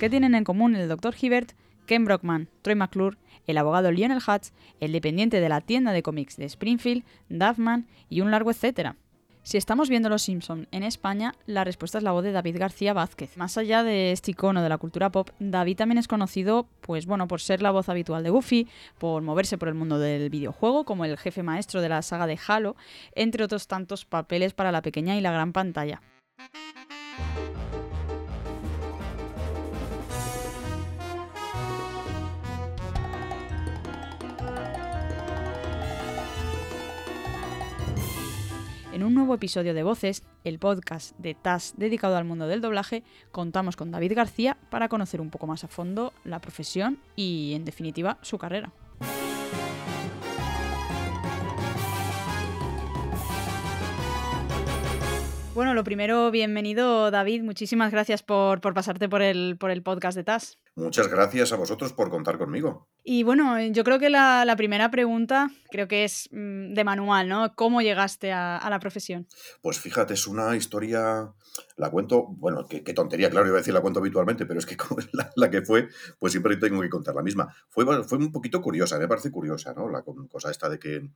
¿Qué tienen en común el Dr. Hibbert, Ken Brockman, Troy McClure, el abogado Lionel Hutz, el dependiente de la tienda de cómics de Springfield, Duffman y un largo etcétera? Si estamos viendo Los Simpson en España, la respuesta es la voz de David García Vázquez. Más allá de este icono de la cultura pop, David también es conocido, pues bueno, por ser la voz habitual de Goofy, por moverse por el mundo del videojuego, como el jefe maestro de la saga de Halo, entre otros tantos papeles para la pequeña y la gran pantalla. En un nuevo episodio de Voces, el podcast de TAS dedicado al mundo del doblaje, contamos con David García para conocer un poco más a fondo la profesión y, en definitiva, su carrera. Bueno, lo primero, bienvenido David, muchísimas gracias por, por pasarte por el, por el podcast de TAS. Muchas gracias a vosotros por contar conmigo. Y bueno, yo creo que la, la primera pregunta creo que es mm, de manual, ¿no? ¿Cómo llegaste a, a, la profesión? Pues fíjate, es una historia, la cuento, bueno, qué, qué tontería, claro, iba a decir la cuento habitualmente, pero es que como es la, la, que fue, pues siempre tengo que contar la misma. Fue, fue un poquito curiosa, me parece curiosa, ¿no? La cosa esta de que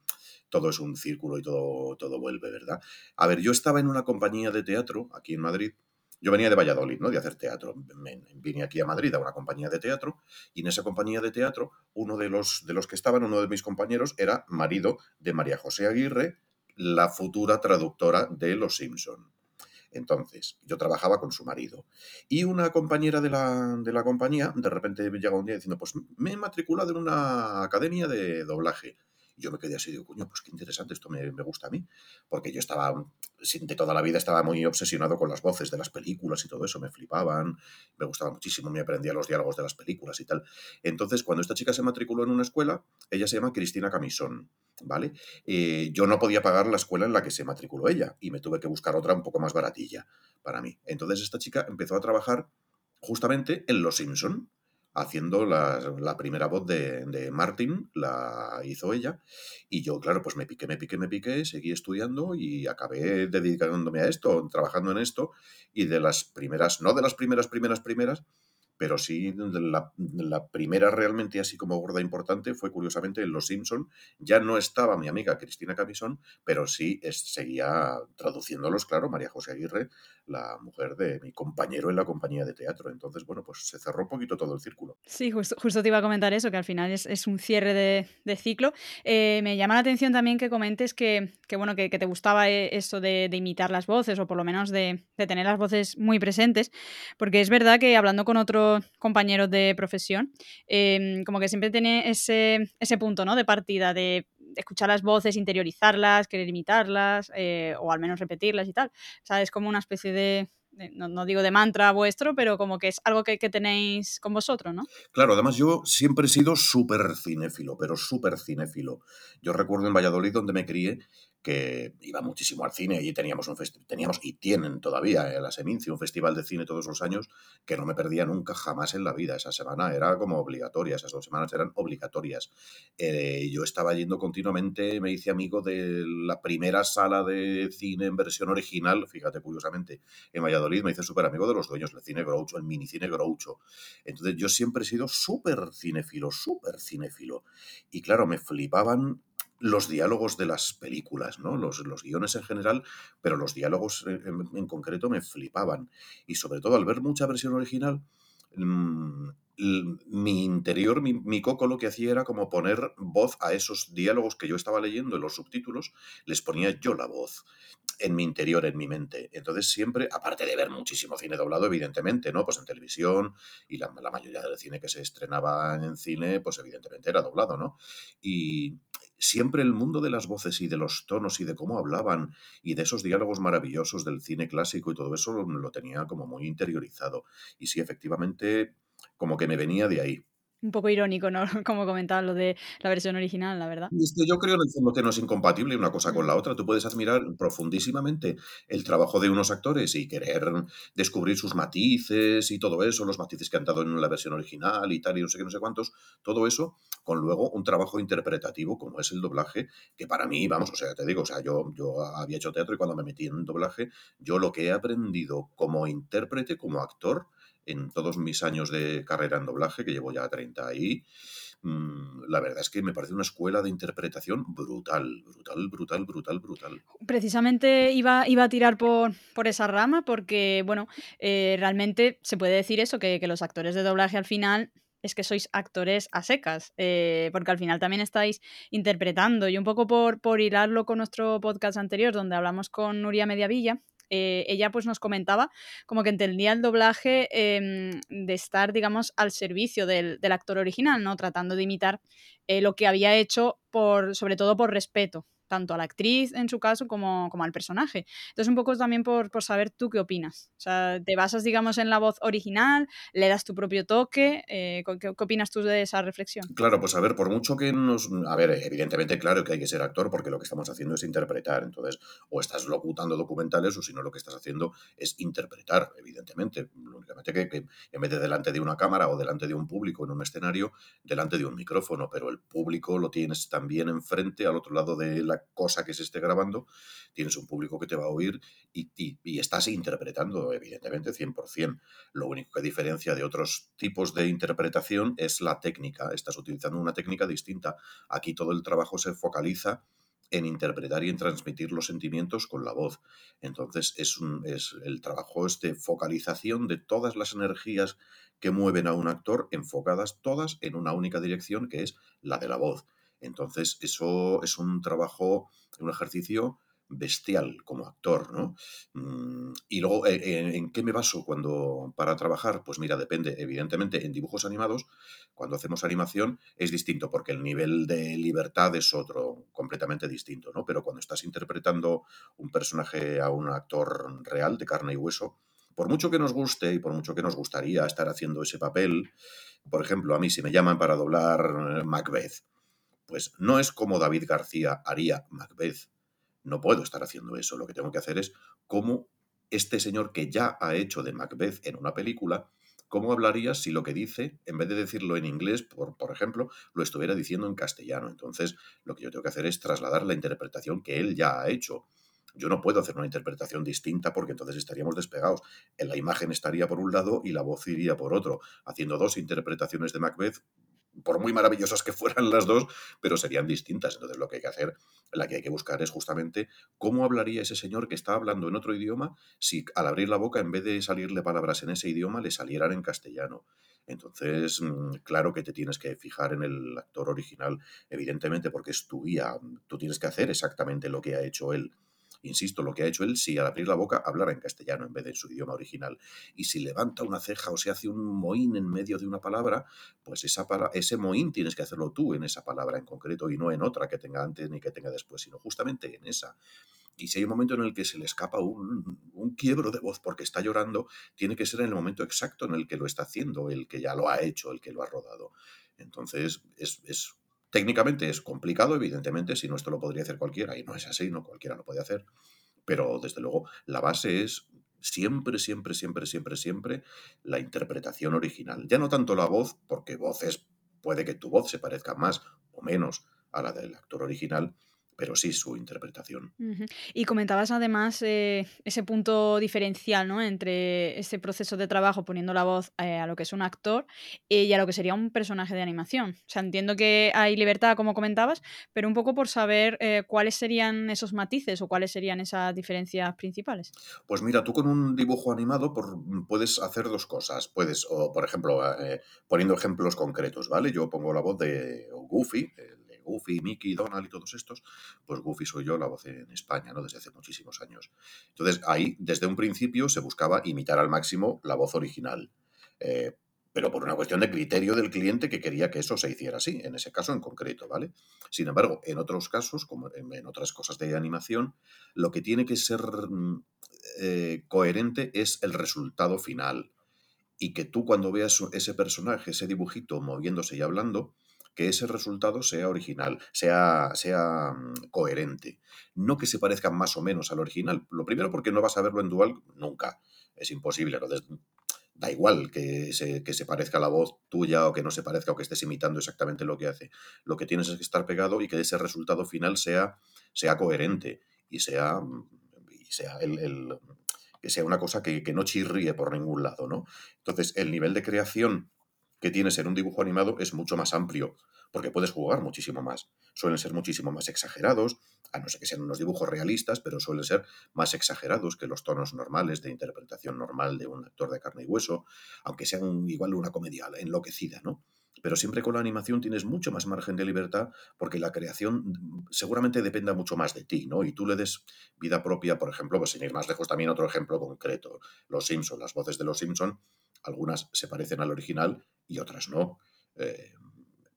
todo es un círculo y todo, todo vuelve, ¿verdad? A ver, yo estaba en una compañía de teatro aquí en Madrid, yo venía de Valladolid, ¿no? De hacer teatro. vine aquí a Madrid a una compañía de teatro y en esa compañía de teatro uno de los, de los que estaban, uno de mis compañeros, era marido de María José Aguirre, la futura traductora de Los Simpson. Entonces, yo trabajaba con su marido. Y una compañera de la, de la compañía, de repente llega un día diciendo, pues me he matriculado en una academia de doblaje. Yo me quedé así, digo, coño, pues qué interesante, esto me, me, gusta a mí. Porque yo estaba, de toda la vida estaba muy obsesionado con las voces de las películas y todo eso, me flipaban, me gustaba muchísimo, me aprendía los diálogos de las películas y tal. Entonces, cuando esta chica se matriculó en una escuela, ella se llama Cristina Camisón, ¿vale? Eh, yo no podía pagar la escuela en la que se matriculó ella y me tuve que buscar otra un poco más baratilla para mí. Entonces, esta chica empezó a trabajar justamente en Los Simpson haciendo la, la primera voz de, de, Martin, la hizo ella, y yo, claro, pues me piqué, me piqué, me piqué, seguí estudiando y acabé dedicándome a esto, trabajando en esto, y de las primeras, no de las primeras, primeras, primeras, pero sí la, primera realmente así como gorda importante fue curiosamente en Los Simpson. Ya no estaba mi amiga Cristina Camisón, pero sí es, seguía traduciéndolos, claro, María José Aguirre, la mujer de mi compañero en la compañía de teatro. Entonces, bueno, pues se cerró un poquito todo el círculo. Sí, justo, justo te iba a comentar eso, que al final es, es un cierre de, ciclo. Eh, me llama la atención también que comentes que, que bueno, que, te gustaba eso de, de, imitar las voces, o por lo menos de, de tener las voces muy presentes, porque es verdad que hablando con compañeros de profesión, eh, como que siempre tiene ese, ese punto ¿no? de partida de escuchar las voces, interiorizarlas, querer imitarlas, eh, o al menos repetirlas y tal. O es como una especie de, no, no, digo de mantra vuestro, pero como que es algo que, que tenéis con vosotros, ¿no? Claro, además yo siempre he sido súper cinéfilo, pero súper cinéfilo. Yo recuerdo en Valladolid, donde me crié, que iba muchísimo al cine, allí teníamos un teníamos y tienen todavía eh, la Seminci, un festival de cine todos los años que no me perdía nunca jamás en la vida. Esa semana era como obligatoria, esas dos semanas eran obligatorias. Eh, yo estaba yendo continuamente, me hice amigo de la primera sala de cine en versión original, fíjate curiosamente, en Valladolid me hice súper amigo de los dueños del cine Groucho, el minicine Groucho. Entonces yo siempre he sido súper cinéfilo, súper cinéfilo. Y claro, me flipaban los diálogos de las películas, ¿no? Los, guiones en general, pero los diálogos en, concreto me flipaban. Y sobre todo al ver mucha versión original, mmm, mi interior, mi, mi, coco lo que hacía era como poner voz a esos diálogos que yo estaba leyendo en los subtítulos, les ponía yo la voz en mi interior, en mi mente. Entonces siempre, aparte de ver muchísimo cine doblado, evidentemente, ¿no? Pues en televisión y la, la mayoría del cine que se estrenaba en cine, pues evidentemente era doblado, ¿no? Y, siempre el mundo de las voces y de los tonos y de cómo hablaban y de esos diálogos maravillosos del cine clásico y todo eso lo, tenía como muy interiorizado. Y sí, efectivamente, como que me venía de ahí un poco irónico, ¿no? Como comentaba lo de la versión original, la verdad. Es que yo creo en el fondo que no es incompatible una cosa con la otra. Tú puedes admirar profundísimamente el trabajo de unos actores y querer descubrir sus matices y todo eso, los matices que han dado en la versión original y tal, y no sé qué, no sé cuántos, todo eso, con luego un trabajo interpretativo como es el doblaje, que para mí, vamos, o sea, te digo, o sea, yo, yo había hecho teatro y cuando me metí en doblaje, yo lo que he aprendido como intérprete, como actor, en todos mis años de carrera en doblaje, que llevo ya 30 ahí, mm, la verdad es que me parece una escuela de interpretación brutal, brutal, brutal, brutal, brutal. Precisamente iba, iba a tirar por, por esa rama porque, bueno, eh, realmente se puede decir eso, que, los actores de doblaje al final es que sois actores a secas, eh, porque al final también estáis interpretando. Y un poco por, por hilarlo con nuestro podcast anterior, donde hablamos con Nuria Mediavilla, eh, ella pues nos comentaba como que entendía el doblaje em, de estar, digamos, al servicio del, del, actor original, ¿no? Tratando de imitar eh, lo que había hecho, por, sobre todo por respeto tanto a la actriz en su caso como, como al personaje. Entonces, un poco también por, por, saber tú qué opinas. O sea, ¿te basas, digamos, en la voz original? ¿Le das tu propio toque? Eh, ¿qué, ¿qué, opinas tú de esa reflexión? Claro, pues a ver, por mucho que nos... A ver, evidentemente, claro que hay que ser actor porque lo que estamos haciendo es interpretar. Entonces, o estás locutando documentales o si no, lo que estás haciendo es interpretar, evidentemente. Únicamente que, que en vez de delante de una cámara o delante de un público en un escenario, delante de un micrófono, pero público lo tienes también enfrente, al otro lado de la cosa que se esté grabando, tienes un público que te va a oír y, y, y estás interpretando, evidentemente, 100%. Lo único que diferencia de otros tipos de interpretación es la técnica. Estás utilizando una técnica distinta. Aquí todo el trabajo se focaliza en interpretar y en transmitir los sentimientos con la voz. Entonces es, un, es el trabajo es de focalización de todas las energías que mueven a un actor enfocadas todas en una única dirección que es la de la voz. Entonces, eso es un trabajo, un ejercicio bestial como actor, ¿no? Mm, y luego, ¿en, ¿en, qué me baso cuando para trabajar? Pues mira, depende. Evidentemente, en dibujos animados, cuando hacemos animación, es distinto, porque el nivel de libertad es otro, completamente distinto, ¿no? Pero cuando estás interpretando un personaje a un actor real, de carne y hueso, por mucho que nos guste y por mucho que nos gustaría estar haciendo ese papel, por ejemplo, a mí si me llaman para doblar Macbeth, pues no es como David García haría Macbeth. No puedo estar haciendo eso. Lo que tengo que hacer es cómo este señor que ya ha hecho de Macbeth en una película, cómo hablaría si lo que dice, en vez de decirlo en inglés, por, por ejemplo, lo estuviera diciendo en castellano. Entonces, lo que yo tengo que hacer es trasladar la interpretación que él ya ha hecho. Yo no puedo hacer una interpretación distinta porque entonces estaríamos despegados. La imagen estaría por un lado y la voz iría por otro. Haciendo dos interpretaciones de Macbeth, por muy maravillosas que fueran las dos, pero serían distintas. Entonces lo que hay que hacer, la que hay que buscar es justamente cómo hablaría ese señor que está hablando en otro idioma si al abrir la boca, en vez de salirle palabras en ese idioma, le salieran en castellano. Entonces, mm, claro que te tienes que fijar en el actor original, evidentemente, porque es tu guía. Tú tienes que hacer exactamente lo que ha hecho él insisto, lo que ha hecho él, si al abrir la boca hablara en castellano en vez de en su idioma original. Y si levanta una ceja o se hace un mohín en medio de una palabra, pues esa para, ese mohín tienes que hacerlo tú en esa palabra en concreto y no en otra que tenga antes ni que tenga después, sino justamente en esa. Y si hay un momento en el que se le escapa un, un, quiebro de voz porque está llorando, tiene que ser en el momento exacto en el que lo está haciendo, el que ya lo ha hecho, el que lo ha rodado. Entonces, es, es Técnicamente es complicado, evidentemente, si no esto lo podría hacer cualquiera, y no es así, no cualquiera lo puede hacer, pero desde luego la base es siempre, siempre, siempre, siempre, siempre la interpretación original. Ya no tanto la voz, porque voces, puede que tu voz se parezca más o menos a la del actor original, pero sí su interpretación. Uh -huh. Y comentabas además eh, ese punto diferencial ¿no? entre ese proceso de trabajo poniendo la voz eh, a lo que es un actor eh, y a lo que sería un personaje de animación. O sea, entiendo que hay libertad, como comentabas, pero un poco por saber cuáles serían esos matices o cuáles serían esas diferencias principales. Pues mira, tú con un dibujo animado por, puedes hacer dos cosas. Puedes, o por ejemplo, poniendo ejemplos concretos, ¿vale? Yo pongo la voz de Goofy, Goofy, Mickey, Donald y todos estos, pues Goofy soy yo la voz en España, ¿no? Desde hace muchísimos años. Entonces, ahí, desde un principio, se buscaba imitar al máximo la voz original. Eh, pero por una cuestión de criterio del cliente que quería que eso se hiciera así, en ese caso en concreto, ¿vale? Sin embargo, en otros casos, como en, otras cosas de animación, lo que tiene que ser eh, coherente es el resultado final. Y que tú cuando veas ese personaje, ese dibujito moviéndose y hablando, que ese resultado sea original, sea, sea mm, coherente. No que se parezca más o menos al original. Lo primero porque no vas a verlo en dual nunca. Es imposible. Entonces, da igual que se, que se parezca la voz tuya o que no se parezca o que estés imitando exactamente lo que hace. Lo que tienes es que estar pegado y que ese resultado final sea, sea coherente y sea, y sea el, el que sea una cosa que, que no chirríe por ningún lado, ¿no? Entonces, el nivel de creación que tienes en un dibujo animado es mucho más amplio, porque puedes jugar muchísimo más. Suelen ser muchísimo más exagerados, a no ser que sean unos dibujos realistas, pero suelen ser más exagerados que los tonos normales de interpretación normal de un actor de carne y hueso, aunque sean igual una comedia enloquecida, ¿no? Pero siempre con la animación tienes mucho más margen de libertad porque la creación seguramente dependa mucho más de ti, ¿no? Y tú le des vida propia, por ejemplo, pues sin ir más lejos también otro ejemplo concreto, Los Simpson, las voces de Los Simpson, algunas se parecen al original y otras no. Eh,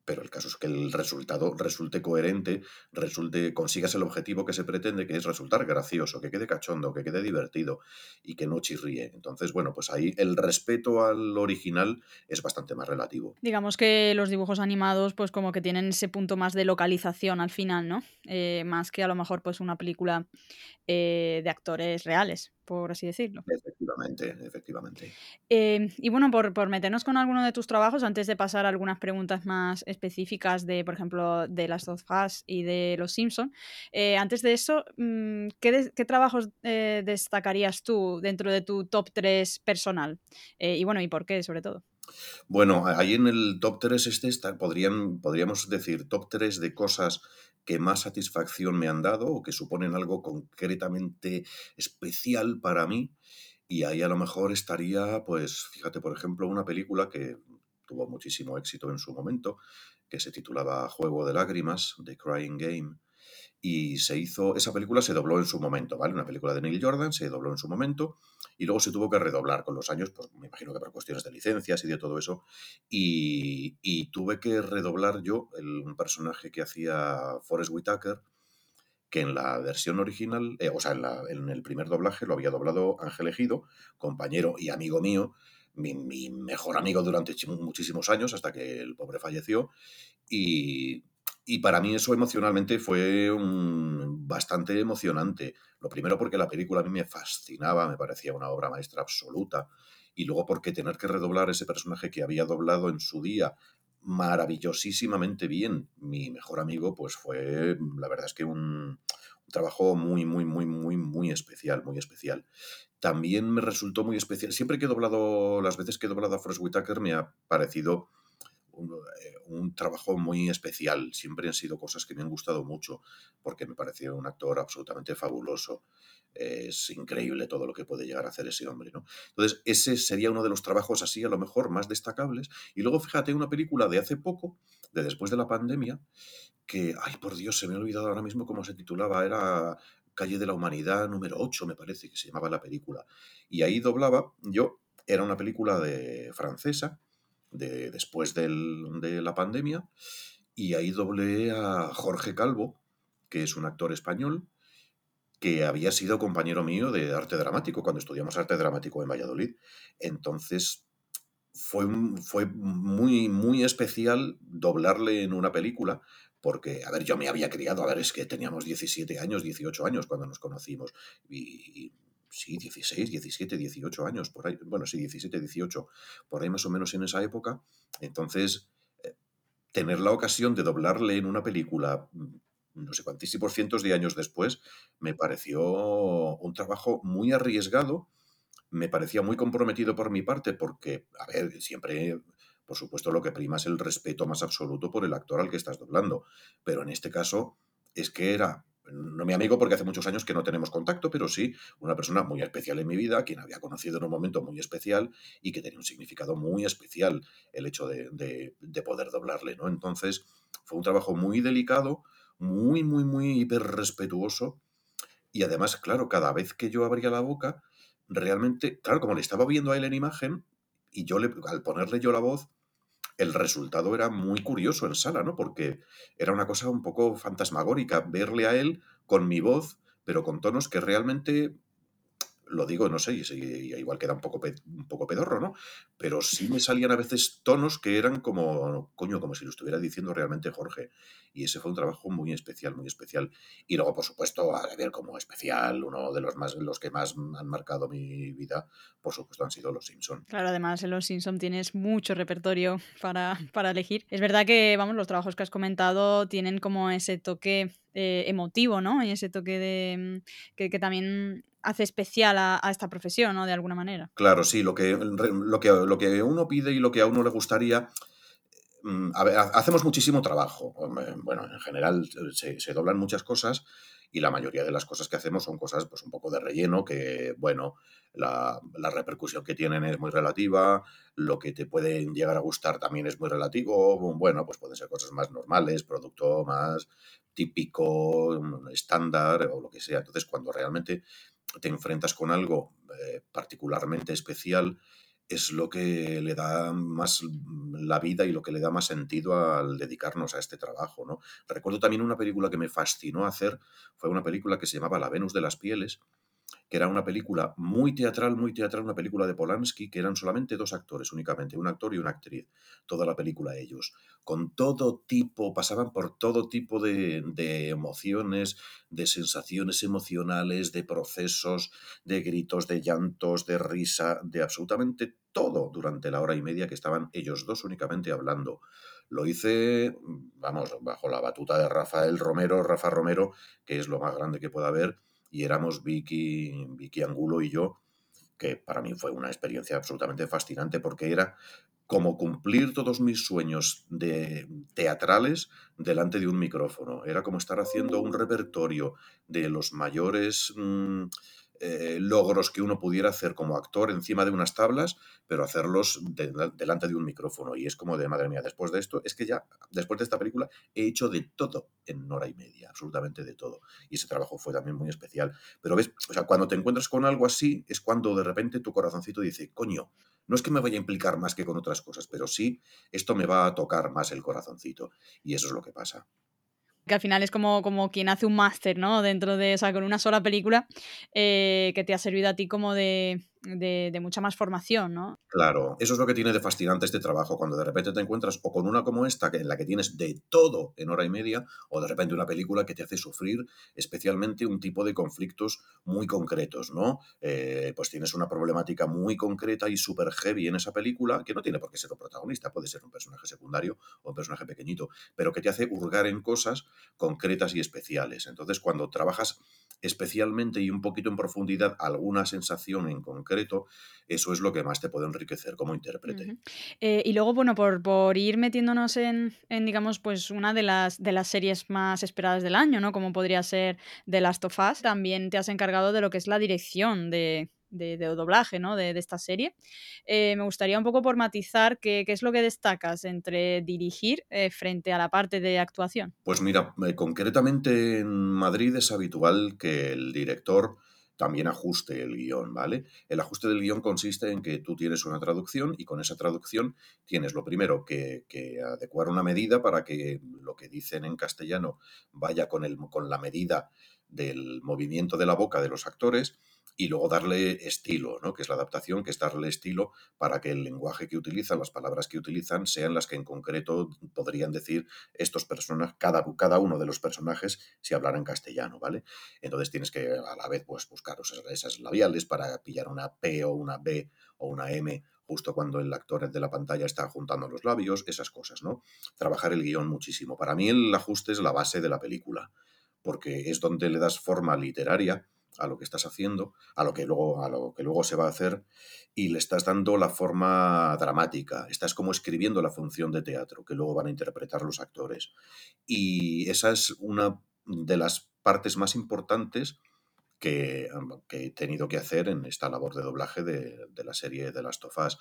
pero el caso es que el resultado resulte coherente, resulte, consigas el objetivo que se pretende, que es resultar gracioso, que quede cachondo, que quede divertido y que no chirríe. Entonces, bueno, pues ahí el respeto al original es bastante más relativo. Digamos que los dibujos animados, pues como que tienen ese punto más de localización al final, ¿no? Eh, más que a lo mejor pues una película eh, de actores reales por así decirlo. Efectivamente, efectivamente. Em, y bueno, por, por, meternos con alguno de tus trabajos, antes de pasar a algunas preguntas más específicas de, por ejemplo, de las dos Us y de Los Simpson, eh, antes de eso, mm, ¿qué, qué trabajos eh, destacarías tú dentro de tu top 3 personal? Eh, y bueno, ¿y por qué, sobre todo? Bueno, ahí en el top 3 este está, podrían, podríamos decir top 3 de cosas que más satisfacción me han dado o que suponen algo concretamente especial para mí. Y ahí a lo mejor estaría, pues, fíjate, por ejemplo, una película que tuvo muchísimo éxito en su momento, que se titulaba Juego de Lágrimas, The Crying Game, y se hizo, esa película se dobló en su momento, ¿vale? Una película de Neil Jordan se dobló en su momento y luego se tuvo que redoblar con los años, pues me imagino que por cuestiones de licencias y de todo eso, y, y tuve que redoblar yo el, un personaje que hacía Forrest Whitaker, que en la versión original, eh, o sea, en, la, en, el primer doblaje lo había doblado Ángel Ejido, compañero y amigo mío, mi, mi mejor amigo durante muchísimos años, hasta que el pobre falleció, y y para mí eso emocionalmente fue bastante emocionante. Lo primero porque la película a mí me fascinaba, me parecía una obra maestra absoluta. Y luego porque tener que redoblar ese personaje que había doblado en su día maravillosísimamente bien, mi mejor amigo, pues fue, la verdad es que un, un trabajo muy, muy, muy, muy, muy especial, muy especial. También me resultó muy especial. Siempre que he doblado, las veces que he doblado a Forrest Whitaker me ha parecido eh, un, trabajo muy especial. Siempre han sido cosas que me han gustado mucho, porque me pareció un actor absolutamente fabuloso. Es increíble todo lo que puede llegar a hacer ese hombre, ¿no? Entonces, ese sería uno de los trabajos así, a lo mejor, más destacables. Y luego, fíjate, una película de hace poco, de después de la pandemia, que, ay, por Dios, se me ha olvidado ahora mismo cómo se titulaba, era Calle de la Humanidad número 8, me parece que se llamaba la película. Y ahí doblaba, yo, era una película de francesa, de, después del, de la pandemia, y ahí doblé a Jorge Calvo, que es un actor español, que había sido compañero mío de arte dramático cuando estudiamos arte dramático en Valladolid. Entonces fue, fue muy, muy especial doblarle en una película, porque, a ver, yo me había criado, a ver, es que teníamos 17 años, 18 años cuando nos conocimos, y, sí, 16, 17, 18 años, por ahí, bueno, sí, 17, 18, por ahí más o menos en esa época. Entonces, eh, tener la ocasión de doblarle en una película, mm, no sé cuantísimos cientos de años después, me pareció un trabajo muy arriesgado, me parecía muy comprometido por mi parte, porque, a ver, siempre por supuesto, lo que prima es el respeto más absoluto por el actor al que estás doblando. Pero en este caso es que era no mi amigo porque hace muchos años que no tenemos contacto, pero sí una persona muy especial en mi vida, quien había conocido en un momento muy especial y que tenía un significado muy especial el hecho de, de, poder doblarle, ¿no? Entonces fue un trabajo muy delicado, muy, muy, muy hiper respetuoso y además, claro, cada vez que yo abría la boca, realmente, claro, como le estaba viendo a él en imagen y yo le, al ponerle yo la voz, el resultado era muy curioso en sala, ¿no? Porque era una cosa un poco fantasmagórica verle a él con mi voz, pero con tonos que realmente lo digo, no sé, igual queda un poco, un poco pedorro, ¿no? Pero sí me salían a veces tonos que eran como, coño, como si lo estuviera diciendo realmente Jorge. Y ese fue un trabajo muy especial, muy especial. Y luego, por supuesto, a ver, como especial, uno de los más, los que más han marcado mi vida, por supuesto, han sido Los Simpson. Claro, además en Los Simpson tienes mucho repertorio para, para elegir. Es verdad que, vamos, los trabajos que has comentado tienen como ese toque eh, emotivo, ¿no? Y ese toque de que, que también hace especial a, esta profesión, ¿no? De alguna manera. Claro, sí, lo que, lo, que, lo que uno pide y lo que a uno le gustaría mm, a ver, hacemos muchísimo trabajo. Bueno, en general se, se, doblan muchas cosas y la mayoría de las cosas que hacemos son cosas pues un poco de relleno que, bueno, la, repercusión que tienen es muy relativa, lo que te puede llegar a gustar también es muy relativo, bueno, pues pueden ser cosas más normales, producto más típico, estándar o lo que sea. Entonces, cuando realmente te enfrentas con algo eh, particularmente especial, es lo que le da más la vida y lo que le da más sentido al dedicarnos a este trabajo, ¿no? Recuerdo también una película que me fascinó hacer, fue una película que se llamaba La Venus de las Pieles, que era una película muy teatral, muy teatral, una película de Polanski, que eran solamente dos actores únicamente, un actor y una actriz, toda la película ellos, con todo tipo, pasaban por todo tipo de, de emociones, de sensaciones emocionales, de procesos, de gritos, de llantos, de risa, de absolutamente todo durante la hora y media que estaban ellos dos únicamente hablando. Lo hice, vamos, bajo la batuta de Rafael Romero, Rafa Romero, que es lo más grande que pueda haber, y éramos Vicky, Vicky Angulo y yo, que para mí fue una experiencia absolutamente fascinante porque era como cumplir todos mis sueños de teatrales delante de un micrófono. Era como estar haciendo un repertorio de los mayores mm, eh, logros que uno pudiera hacer como actor encima de unas tablas, pero hacerlos delante de un micrófono. Y es como de, madre mía, después de esto, es que ya, después de esta película, he hecho de todo en hora y media, absolutamente de todo. Y ese trabajo fue también muy especial. Pero ves, o sea, cuando te encuentras con algo así, es cuando de repente tu corazoncito dice, coño, no es que me vaya a implicar más que con otras cosas, pero sí, esto me va a tocar más el corazoncito. Y eso es lo que pasa que al final es como, como quien hace un máster, ¿no? Dentro de, o sea, con una sola película eh, que te ha servido a ti como de, de, mucha más formación, ¿no? Claro, eso es lo que tiene de fascinante este trabajo, cuando de repente te encuentras o con una como esta, en la que tienes de todo en hora y media, o de repente una película que te hace sufrir especialmente un tipo de conflictos muy concretos, ¿no? Eh, pues tienes una problemática muy concreta y súper heavy en esa película, que no tiene por qué ser un protagonista, puede ser un personaje secundario o un personaje pequeñito, pero que te hace hurgar en cosas concretas y especiales. Entonces, cuando trabajas especialmente y un poquito en profundidad alguna sensación en concreto, eso es lo que más te puede enriquecer como intérprete. Eh, y luego, bueno, por, por ir metiéndonos en, en, digamos, pues una de las, de las series más esperadas del año, ¿no? Como podría ser The Last of Us, también te has encargado de lo que es la dirección de, de, doblaje ¿no? de, esta serie. Eh, me gustaría un poco por matizar qué, es lo que destacas entre dirigir eh, frente a la parte de actuación. Pues mira, eh, concretamente en Madrid es habitual que el director también ajuste el guion, ¿vale? El ajuste del guion consiste en que tú tienes una traducción y con esa traducción tienes lo primero que, que adecuar una medida para que lo que dicen en castellano vaya con, el, con la medida del movimiento de la boca de los actores y luego darle estilo, ¿no? que es la adaptación, que es darle estilo para que el lenguaje que utilizan, las palabras que utilizan, sean las que en concreto podrían decir estos personajes, cada, cada uno de los personajes si hablaran castellano, ¿vale? Entonces tienes que a la vez pues, buscar esas labiales para pillar una P o una B o una M justo cuando el actor de la pantalla está juntando los labios, esas cosas, ¿no? Trabajar el guion muchísimo. Para mí el ajuste es la base de la película, porque es donde le das forma literaria a lo que estás haciendo, a lo que luego, a lo que luego se va a hacer, y le estás dando la forma dramática. Estás como escribiendo la función de teatro que luego van a interpretar los actores. Y esa es una de las partes más importantes que, he tenido que hacer en esta labor de doblaje de, de la serie de las tofás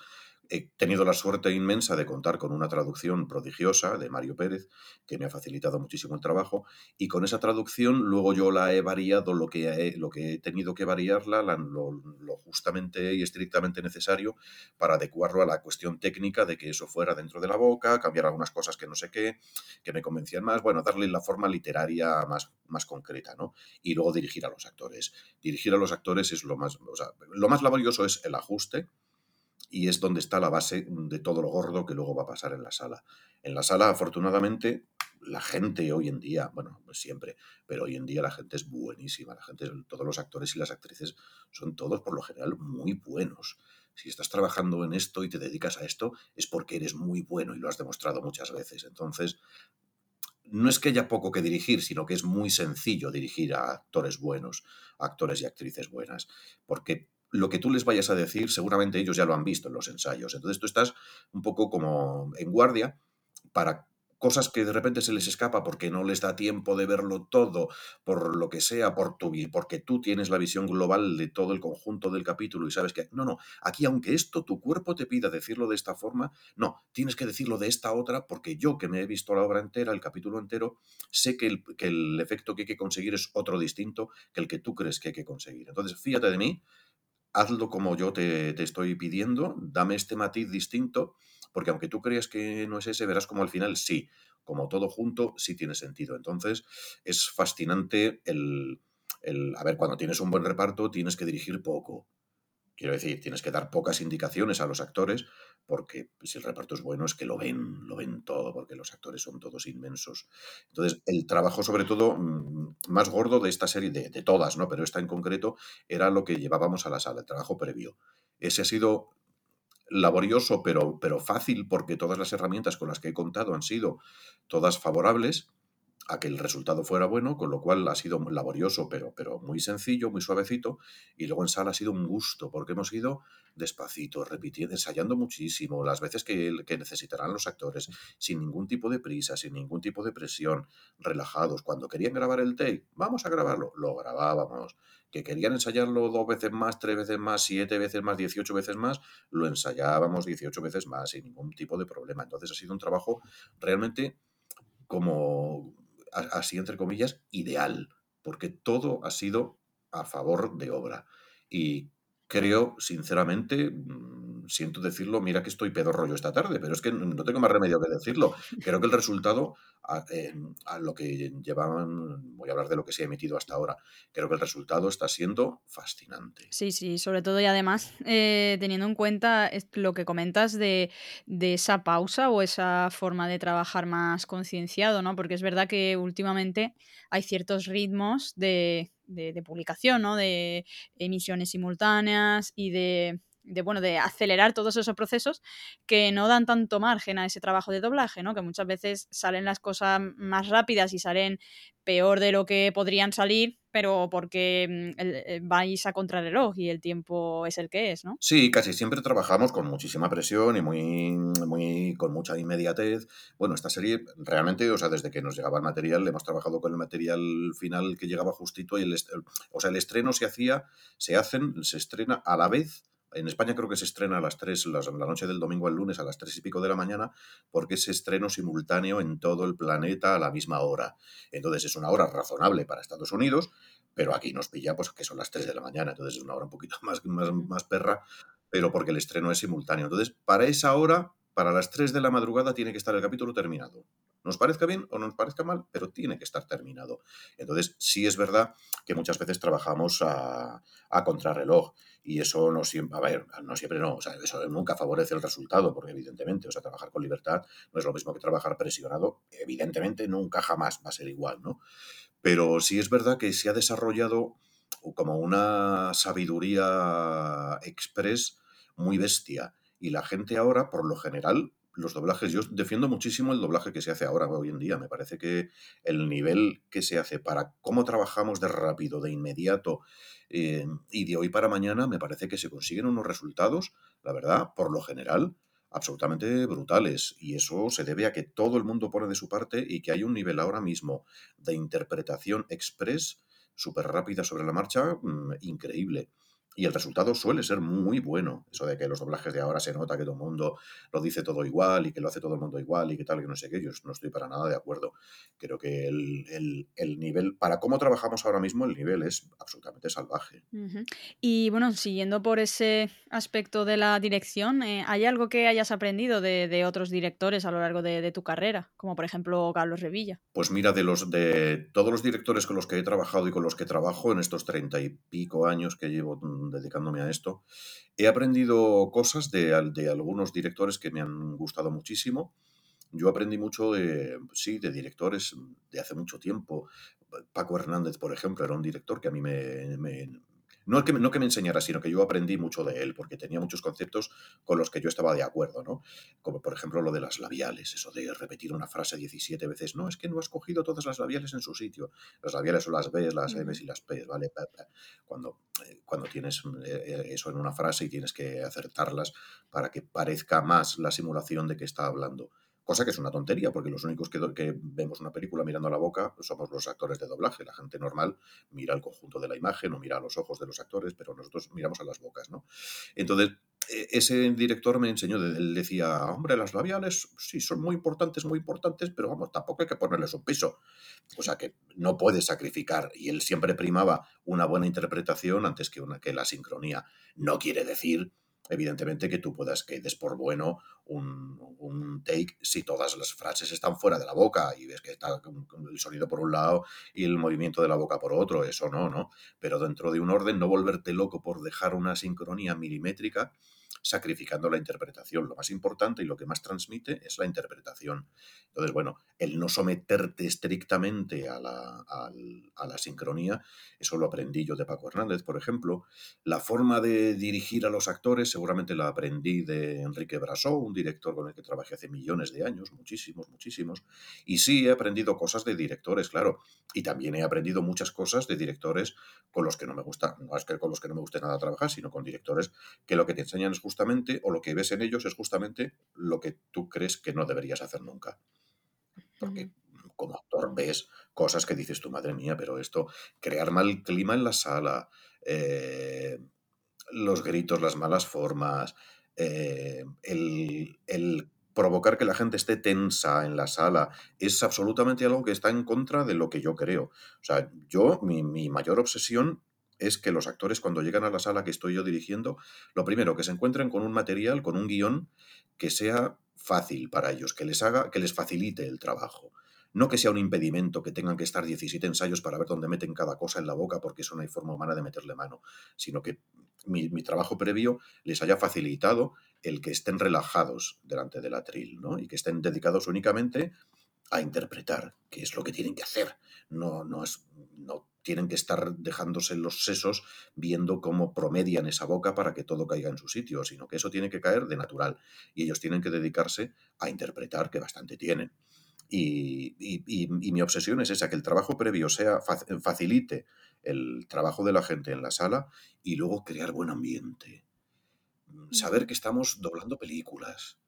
he tenido la suerte inmensa de contar con una traducción prodigiosa de Mario Pérez, que me ha facilitado muchísimo el trabajo, y con esa traducción luego yo la he variado lo que he, lo que he tenido que variarla, lo, justamente y estrictamente necesario para adecuarlo a la cuestión técnica de que eso fuera dentro de la boca, cambiar algunas cosas que no sé qué, que me convencían más, bueno, darle la forma literaria más, más concreta, ¿no? Y luego dirigir a los actores. Dirigir a los actores es lo más, lo más laborioso es el ajuste, y es donde está la base de todo lo gordo que luego va a pasar en la sala. En la sala, afortunadamente, la gente hoy en día, bueno, siempre, pero hoy en día la gente es buenísima, la gente, todos los actores y las actrices son todos por lo general muy buenos. Si estás trabajando en esto y te dedicas a esto, es porque eres muy bueno y lo has demostrado muchas veces. Entonces, no es que haya poco que dirigir, sino que es muy sencillo dirigir a actores buenos, actores y actrices buenas, porque lo que tú les vayas a decir, seguramente ellos ya lo han visto en los ensayos. Entonces tú estás un poco como en guardia para cosas que de repente se les escapa porque no les da tiempo de verlo todo, por lo que sea, por tu, porque tú tienes la visión global de todo el conjunto del capítulo y sabes que, no, no, aquí aunque esto tu cuerpo te pida decirlo de esta forma, no, tienes que decirlo de esta otra porque yo que me he visto la obra entera, el capítulo entero, sé que el, que el efecto que hay que conseguir es otro distinto que el que tú crees que hay que conseguir. Entonces, fíjate de mí, hazlo como yo te, te estoy pidiendo, dame este matiz distinto porque aunque tú creas que no es ese, verás como al final sí, como todo junto, sí tiene sentido. Entonces, es fascinante el, el, a ver, cuando tienes un buen reparto, tienes que dirigir poco. Quiero decir, tienes que dar pocas indicaciones a los actores, porque si el reparto es bueno es que lo ven, lo ven todo, porque los actores son todos inmensos. Entonces, el trabajo, sobre todo, mm, más gordo de esta serie, de, de todas, ¿no? Pero esta en concreto, era lo que llevábamos a la sala, el trabajo previo. Ese ha sido laborioso, pero, pero fácil, porque todas las herramientas con las que he contado han sido todas favorables a que el resultado fuera bueno, con lo cual ha sido laborioso, pero, pero muy sencillo, muy suavecito, y luego en sala ha sido un gusto, porque hemos ido despacito, repitiendo, ensayando muchísimo, las veces que, que necesitarán los actores, sin ningún tipo de prisa, sin ningún tipo de presión, relajados. Cuando querían grabar el take, vamos a grabarlo, lo grabábamos. Que querían ensayarlo dos veces más, tres veces más, siete veces más, dieciocho veces más, lo ensayábamos dieciocho veces más, sin ningún tipo de problema. Entonces ha sido un trabajo realmente como así entre comillas, ideal, porque todo ha sido a favor de obra. Y creo, sinceramente, mm, siento decirlo, mira que estoy pedo rollo esta tarde, pero es que no tengo más remedio que decirlo. Creo que el resultado, a, a, lo que llevaban, voy a hablar de lo que se ha emitido hasta ahora, creo que el resultado está siendo fascinante. Sí, sí, sobre todo y además eh, teniendo en cuenta lo que comentas de, de, esa pausa o esa forma de trabajar más concienciado, ¿no? Porque es verdad que últimamente hay ciertos ritmos de de, de publicación, ¿no? De emisiones simultáneas y de de, bueno, de acelerar todos esos procesos que no dan tanto margen a ese trabajo de doblaje, ¿no? Que muchas veces salen las cosas más rápidas y salen peor de lo que podrían salir, pero porque mm, eh, vais a contrarreloj y el tiempo es el que es, ¿no? Sí, casi siempre trabajamos con muchísima presión y muy, muy con mucha inmediatez. Bueno, esta serie realmente, o sea, desde que nos llegaba el material, hemos trabajado con el material final que llegaba justito y el, o sea, el estreno se hacía, se hacen, se estrena a la vez en España creo que se estrena a las 3, la noche del domingo al lunes a las 3 y pico de la mañana, porque es estreno simultáneo en todo el planeta a la misma hora. Entonces es una hora razonable para Estados Unidos, pero aquí nos pilla pues que son las 3 de la mañana, entonces es una hora un poquito más, más, más perra, pero porque el estreno es simultáneo. Entonces, para esa hora, para las 3 de la madrugada, tiene que estar el capítulo terminado. Nos parezca bien o nos parezca mal, pero tiene que estar terminado. Entonces, sí es verdad que muchas veces trabajamos a, contrarreloj y eso no siempre, a ver, no siempre no, o sea, eso nunca favorece el resultado, porque evidentemente, o sea, trabajar con libertad no es lo mismo que trabajar presionado, evidentemente nunca jamás va a ser igual, ¿no? Pero sí es verdad que se ha desarrollado como una sabiduría express muy bestia y la gente ahora, por lo general, los doblajes, yo defiendo muchísimo el doblaje que se hace ahora, hoy en día. Me parece que el nivel que se hace para cómo trabajamos de rápido, de inmediato eh, y de hoy para mañana, me parece que se consiguen unos resultados, la verdad, por lo general, absolutamente brutales. Y eso se debe a que todo el mundo pone de su parte y que hay un nivel ahora mismo de interpretación express súper rápida sobre la marcha, mmm, increíble y el resultado suele ser muy bueno. Eso de que los doblajes de ahora se nota que todo el mundo lo dice todo igual y que lo hace todo el mundo igual y que tal, que no sé qué, yo no estoy para nada de acuerdo. Creo que el, el, el nivel, para cómo trabajamos ahora mismo, el nivel es absolutamente salvaje. Uh -huh. Y bueno, siguiendo por ese aspecto de la dirección, eh, ¿hay algo que hayas aprendido de, de otros directores a lo largo de, de, tu carrera? Como por ejemplo Carlos Revilla. Pues mira, de los de todos los directores con los que he trabajado y con los que trabajo en estos treinta y pico años que llevo dedicándome a esto, he aprendido cosas de, de, algunos directores que me han gustado muchísimo. Yo aprendí mucho de, sí, de directores de hace mucho tiempo. Paco Hernández, por ejemplo, era un director que a mí me, me, no que, no que me enseñara, sino que yo aprendí mucho de él, porque tenía muchos conceptos con los que yo estaba de acuerdo, ¿no? Como por ejemplo lo de las labiales, eso de repetir una frase 17 veces, no, es que no has cogido todas las labiales en su sitio. Las labiales son las B, las M y las P, ¿vale? Cuando, eh, cuando tienes eh, eso en una frase y tienes que acertarlas para que parezca más la simulación de que está hablando. Cosa que es una tontería, porque los únicos que, vemos una película mirando a la boca somos los actores de doblaje. La gente normal mira el conjunto de la imagen o mira los ojos de los actores, pero nosotros miramos a las bocas, ¿no? Entonces, e, ese director me enseñó, él decía, hombre, las labiales sí son muy importantes, muy importantes, pero vamos, tampoco hay que ponerles un piso. O sea que no puedes sacrificar. Y él siempre primaba una buena interpretación antes que, una, que la sincronía. No quiere decir evidentemente que tú puedas que des por bueno un, un, take si todas las frases están fuera de la boca y ves que está el sonido por un lado y el movimiento de la boca por otro, eso no, ¿no? Pero dentro de un orden, no volverte loco por dejar una sincronía milimétrica sacrificando la interpretación. Lo más importante y lo que más transmite es la interpretación. Entonces, bueno, el no someterte estrictamente a la, a la sincronía, eso lo aprendí yo de Paco Hernández, por ejemplo. La forma de dirigir a los actores seguramente la aprendí de Enrique Brasó, un director con el que trabajé hace millones de años, muchísimos, muchísimos. Y sí, he aprendido cosas de directores, claro. Y también he aprendido muchas cosas de directores con los que no me gusta, no es que con los que no me guste nada trabajar, sino con directores que lo que te enseñan es justamente, o lo que ves en ellos es justamente lo que tú crees que no deberías hacer nunca. Porque como actor ves cosas que dices tu madre mía, pero esto, crear mal clima en la sala, eh, los gritos, las malas formas, eh, el, el, provocar que la gente esté tensa en la sala, es absolutamente algo que está en contra de lo que yo creo. O sea, yo, mi, mi mayor obsesión es que los actores cuando llegan a la sala que estoy yo dirigiendo, lo primero, que se encuentren con un material, con un guion que sea fácil para ellos, que les haga, que les facilite el trabajo. No que sea un impedimento, que tengan que estar 17 ensayos para ver dónde meten cada cosa en la boca, porque eso no hay forma humana de meterle mano, sino que mi, trabajo previo les haya facilitado el que estén relajados delante del atril, ¿no? Y que estén dedicados únicamente a interpretar, que es lo que tienen que hacer. No, no, es, no tienen que estar dejándose los sesos viendo cómo promedian esa boca para que todo caiga en su sitio, sino que eso tiene que caer de natural. Y ellos tienen que dedicarse a interpretar, que bastante tienen. Y, y, y, mi obsesión es esa, que el trabajo previo sea facilite el trabajo de la gente en la sala y luego crear buen ambiente. Saber que estamos doblando películas,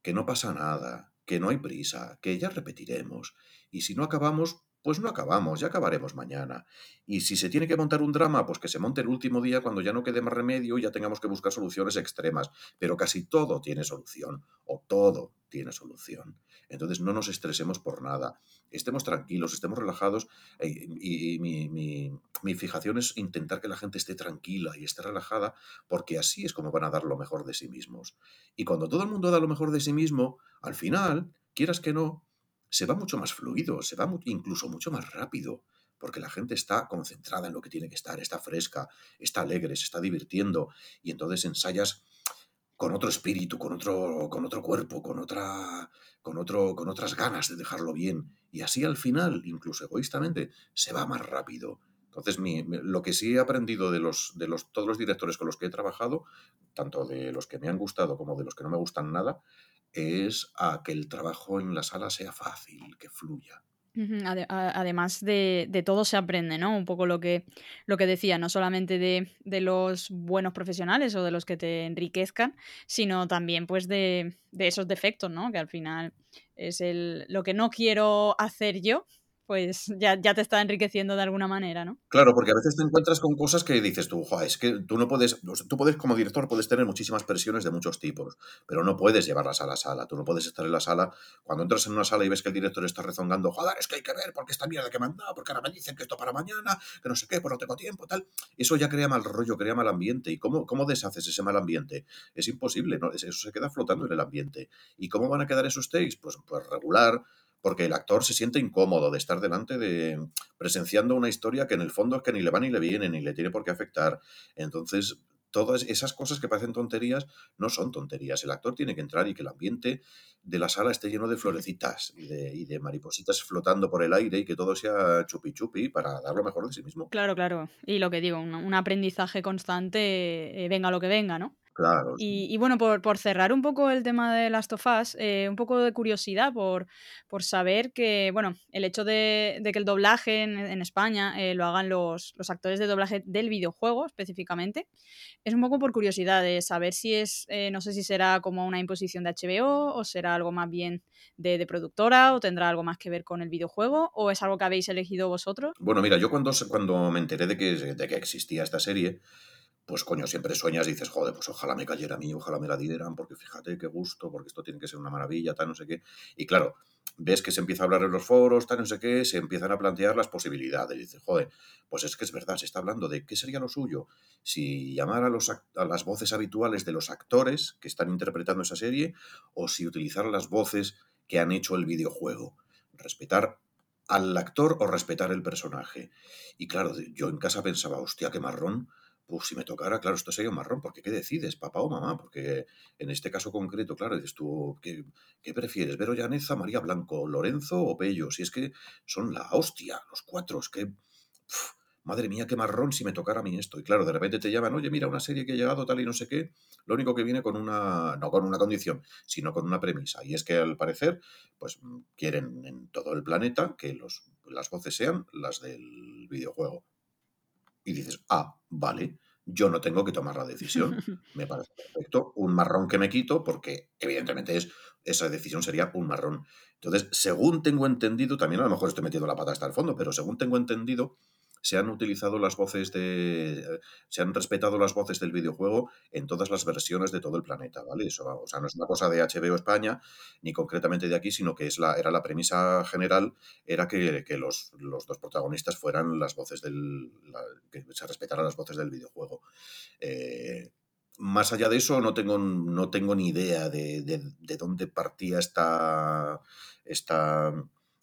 que no pasa nada, que no hay prisa, que ya repetiremos. Y si no acabamos, pues no acabamos, ya acabaremos mañana. Y si se tiene que montar un drama, pues que se monte el último día cuando ya no quede más remedio y ya tengamos que buscar soluciones extremas. Pero casi todo tiene solución, o todo tiene solución. Entonces no nos estresemos por nada. Estemos tranquilos, estemos relajados. Eh, y, mi, mi, fijación es intentar que la gente esté tranquila y esté relajada, porque así es como van a dar lo mejor de sí mismos. Y cuando todo el mundo da lo mejor de sí mismo, al final, quieras que no, se va mucho más fluido, se va incluso mucho más rápido, porque la gente está concentrada en lo que tiene que estar, está fresca, está alegre, se está divirtiendo, y entonces ensayas con otro espíritu, con otro, con otro cuerpo, con, otra, con, otro, con otras ganas de dejarlo bien. Y así al final, incluso egoístamente, se va más rápido. Entonces, lo que sí he aprendido de, los, de los, todos los directores con los que he trabajado, tanto de los que me han gustado como de los que no me gustan nada, es a que el trabajo en la sala sea fácil, que fluya. Además de, de, todo se aprende, ¿no? Un poco lo que, lo que decía, no solamente de, de, los buenos profesionales o de los que te enriquezcan, sino también pues de, de esos defectos, ¿no? Que al final es el, lo que no quiero hacer yo, pues ya, ya, te está enriqueciendo de alguna manera, ¿no? Claro, porque a veces te encuentras con cosas que dices tú, es que tú no puedes, tú puedes como director puedes tener muchísimas presiones de muchos tipos, pero no puedes llevarlas a la sala, tú no puedes estar en la sala, cuando entras en una sala y ves que el director está rezongando, joder, es que hay que ver porque esta mierda que me han dado, porque ahora me dicen que esto para mañana, que no sé qué, pues no tengo tiempo, tal, eso ya crea mal rollo, crea mal ambiente, ¿y cómo, cómo deshaces ese mal ambiente? Es imposible, ¿no? eso se queda flotando en el ambiente. ¿Y cómo van a quedar esos takes? Pues, pues regular, porque el actor se siente incómodo de estar delante de presenciando una historia que en el fondo es que ni le va ni le viene, ni le tiene por qué afectar. Entonces, todas esas cosas que parecen tonterías no son tonterías. El actor tiene que entrar y que el ambiente de la sala esté lleno de florecitas y de, y de maripositas flotando por el aire y que todo sea chupi chupi para dar lo mejor de sí mismo. Claro, claro. Y lo que digo, un, aprendizaje constante, eh, venga lo que venga, ¿no? Claro. Y, y bueno, por, por cerrar un poco el tema de Last of Us, eh, un poco de curiosidad por, por saber que, bueno, el hecho de, de que el doblaje en, en España eh, lo hagan los, los actores de doblaje del videojuego específicamente, es un poco por curiosidad de saber si es, eh, no sé si será como una imposición de HBO o será algo más bien de, de productora o tendrá algo más que ver con el videojuego o es algo que habéis elegido vosotros. Bueno, mira, yo cuando, cuando me enteré de que, de que existía esta serie, pues coño, siempre sueñas y dices, joder, pues ojalá me cayera a mí, ojalá me la dieran, porque fíjate qué gusto, porque esto tiene que ser una maravilla, tal, no sé qué. Y claro, ves que se empieza a hablar en los foros, tal, no sé qué, se empiezan a plantear las posibilidades. Y dices, joder, pues es que es verdad, se está hablando de qué sería lo suyo si llamar a, los, a las voces habituales de los actores que están interpretando esa serie o si utilizar las voces que han hecho el videojuego. Respetar al actor o respetar el personaje. Y claro, yo en casa pensaba, hostia, qué marrón. Pues si me tocara, claro, esto sería un marrón, porque ¿qué decides, papá o mamá? Porque en este caso concreto, claro, dices tú, ¿qué, prefieres? ¿Vero Llaneza, María Blanco, Lorenzo o Pello? Si es que son la hostia, los cuatro, es que... madre mía, qué marrón si me tocara a mí esto. Y claro, de repente te llaman, oye, mira, una serie que ha llegado tal y no sé qué, lo único que viene con una, no con una condición, sino con una premisa. Y es que al parecer, pues mm, quieren en todo el planeta que los, las voces sean las del videojuego. Y dices, ah, vale, yo no tengo que tomar la decisión. Me parece perfecto. Un marrón que me quito, porque evidentemente es, esa decisión sería un marrón. Entonces, según tengo entendido, también a lo mejor estoy metiendo la pata hasta el fondo, pero según tengo entendido, se han utilizado las voces de. eh, se han respetado las voces del videojuego en todas las versiones de todo el planeta, ¿vale? Eso, o sea, no es una cosa de HBO España, ni concretamente de aquí, sino que es la, era la premisa general, era que, que los, los dos protagonistas fueran las voces del. que se respetaran las voces del videojuego. Eh, más allá de eso, no tengo, no tengo ni idea de, de- de dónde partía esta, esta,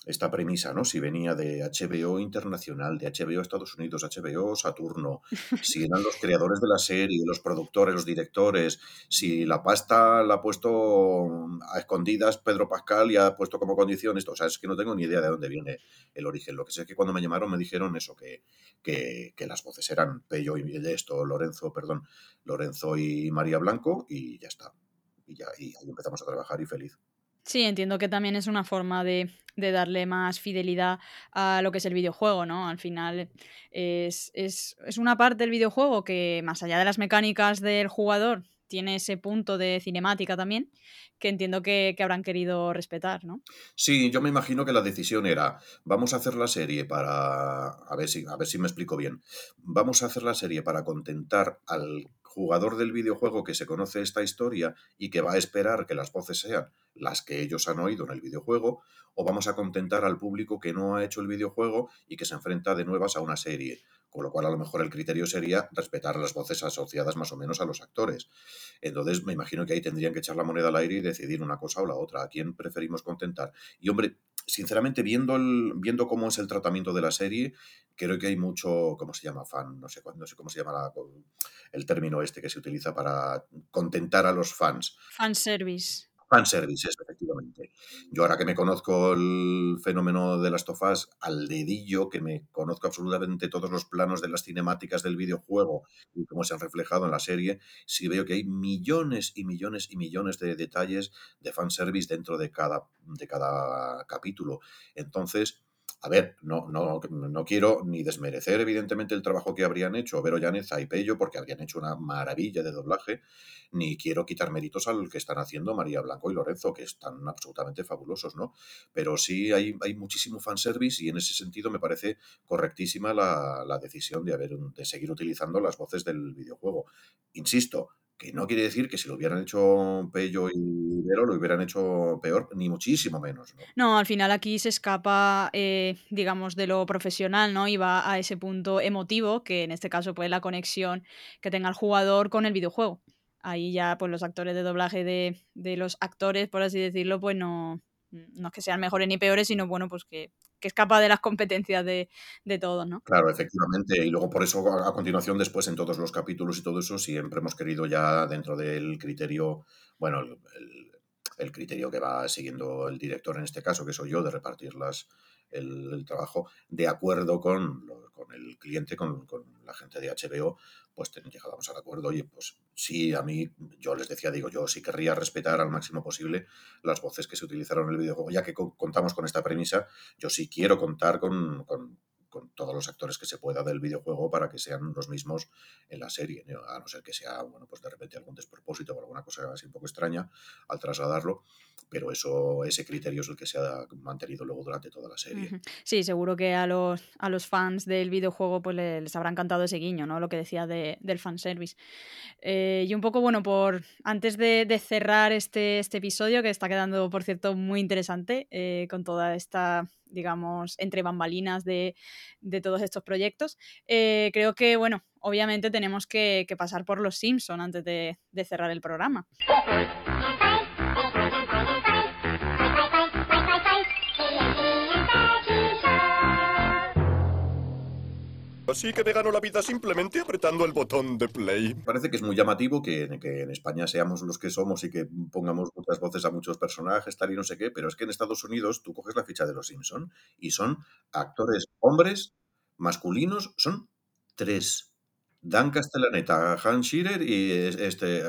esta premisa, ¿no? Si venía de HBO Internacional, de HBO Estados Unidos, HBO Saturno, si eran los creadores de la serie, los productores, los directores, si la pasta la ha puesto a escondidas Pedro Pascal y ha puesto como condición esto. O sea, es que no tengo ni idea de dónde viene el origen. Lo que sé es que cuando me llamaron me dijeron eso, que, que, que las voces eran Pello y esto, Lorenzo, perdón, Lorenzo y María Blanco y ya está. Y ya, y ahí empezamos a trabajar y feliz. Sí, entiendo que también es una forma de, de darle más fidelidad a lo que es el videojuego, ¿no? Al final es, es, es una parte del videojuego que, más allá de las mecánicas del jugador, tiene ese punto de cinemática también, que entiendo que, que habrán querido respetar, ¿no? Sí, yo me imagino que la decisión era, vamos a hacer la serie para, a ver si, a ver si me explico bien, vamos a hacer la serie para contentar al jugador del videojuego que se conoce esta historia y que va a esperar que las voces sean las que ellos han oído en el videojuego, o vamos a contentar al público que no ha hecho el videojuego y que se enfrenta de nuevas a una serie. Con lo cual, a lo mejor el criterio sería respetar las voces asociadas más o menos a los actores. Entonces, me imagino que ahí tendrían que echar la moneda al aire y decidir una cosa o la otra. ¿A quién preferimos contentar? Y hombre, sinceramente, viendo, el, viendo cómo es el tratamiento de la serie, creo que hay mucho, ¿cómo se llama? Fan, no sé, no sé cómo se llama la- el término este que se utiliza para contentar a los fans. Fanservice. Fanservice, eso, efectivamente. Yo ahora que me conozco el fenómeno de las tofas al dedillo, que me conozco absolutamente todos los planos de las cinemáticas del videojuego y cómo se han reflejado en la serie, sí veo que hay millones y millones y millones de detalles de fanservice dentro de cada, de cada capítulo. Entonces, a ver, no, no, no quiero ni desmerecer evidentemente el trabajo que habrían hecho Vero Llaneza y Pello, porque habrían hecho una maravilla de doblaje, ni quiero quitar méritos al que están haciendo María Blanco y Lorenzo, que están absolutamente fabulosos, ¿no? Pero sí hay, hay muchísimo fanservice y en ese sentido me parece correctísima la, la decisión de, haber, de seguir utilizando las voces del videojuego. Insisto, que no quiere decir que si lo hubieran hecho Pello y Vero lo hubieran hecho peor, ni muchísimo menos, ¿no? Al final aquí se escapa, eh, digamos, de lo profesional, ¿no? Y va a ese punto emotivo, que en este caso, pues, la conexión que tenga el jugador con el videojuego. Ahí ya, pues, los actores de doblaje de, de los actores, por así decirlo, pues no, no es que sean mejores ni peores, sino, bueno, pues que, escapa de las competencias de, todos, ¿no? Claro, efectivamente. Y luego por eso a, continuación, después en todos los capítulos y todo eso, siempre hemos querido ya dentro del criterio, bueno, el, criterio que va siguiendo el director en este caso, que soy yo, de repartir las, el, trabajo de acuerdo con, con el cliente, con, con, la gente de HBO, pues llegábamos al acuerdo. y pues sí, a mí, yo les decía, digo, yo sí querría respetar al máximo posible las voces que se utilizaron en el videojuego. Ya que contamos con esta premisa, yo sí quiero contar con, con con todos los actores que se pueda del videojuego para que sean los mismos en la serie, a no ser que sea, bueno, pues de repente algún despropósito o alguna cosa así un poco extraña al trasladarlo, pero eso, ese criterio es el que se ha mantenido luego durante toda la serie. Sí, seguro que a los, a los fans del videojuego pues les habrá encantado ese guiño, ¿no? Lo que decía de, del fanservice. Eh, y un poco, bueno, por antes de, cerrar este, este episodio, que está quedando, por cierto, muy interesante, eh, con toda esta digamos, entre bambalinas de, todos estos proyectos. Eh, creo que, bueno, obviamente tenemos que, pasar por los Simpson antes de, de cerrar el programa. Así que me gano la vida simplemente apretando el botón de play. Parece que es muy llamativo que, en España seamos los que somos y que pongamos muchas voces a muchos personajes, tal y no sé qué, pero es que en Estados Unidos tú coges la ficha de los Simpson y son actores hombres masculinos, son tres. Dan Castellaneta, Hans Schirer y este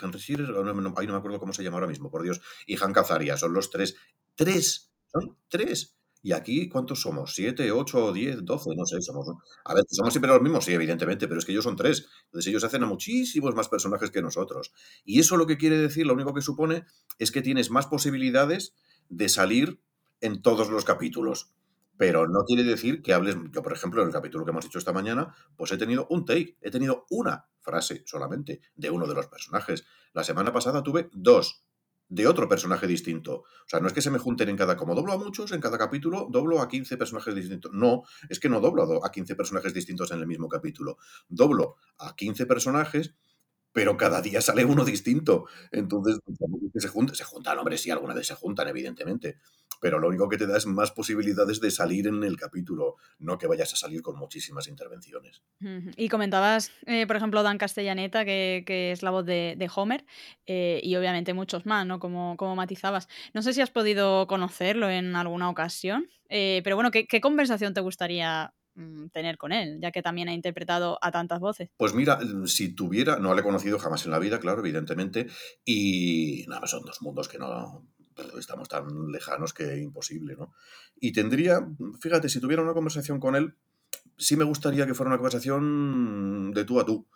Henry Schirer, no, no, no me acuerdo cómo se llama ahora mismo, por Dios, y Han Cazaria, son los tres. ¡Tres! Son tres. Y aquí, ¿cuántos somos? ¿Siete, ocho, diez, doce? No sé, somos. A ver, somos siempre los mismos, sí, evidentemente, pero es que ellos son tres. Entonces ellos hacen a muchísimos más personajes que nosotros. Y eso lo que quiere decir, lo único que supone, es que tienes más posibilidades de salir en todos los capítulos. Pero no quiere decir que hables. Yo, por ejemplo, en el capítulo que hemos hecho esta mañana, pues he tenido un take, he tenido una frase solamente de uno de los personajes. La semana pasada tuve dos de otro personaje distinto. O sea, no es que se me junten en cada, como doblo a muchos, en cada capítulo doblo a 15 personajes distintos. No, es que no doblo a 15 personajes distintos en el mismo capítulo. Doblo a 15 personajes pero cada día sale uno distinto. Entonces, se, juntan, se juntan, hombre, sí, alguna vez se juntan, evidentemente, pero lo único que te da es más posibilidades de salir en el capítulo, no que vayas a salir con muchísimas intervenciones. Y comentabas, eh, por ejemplo, Dan Castellaneta, que, es la voz de, Homer, eh, y obviamente muchos más, ¿no? Como, como matizabas. No sé si has podido conocerlo en alguna ocasión, eh, pero bueno, ¿qué, ¿qué conversación te gustaría Mm, tener con él, ya que también ha interpretado a tantas voces. Pues mira, mm, si tuviera, no le he conocido jamás en la vida, claro, evidentemente, y nada, son dos mundos que no estamos tan lejanos que imposible, ¿no? Y tendría, fíjate, si tuviera una conversación con él, sí me gustaría que fuera una conversación de tú a tú.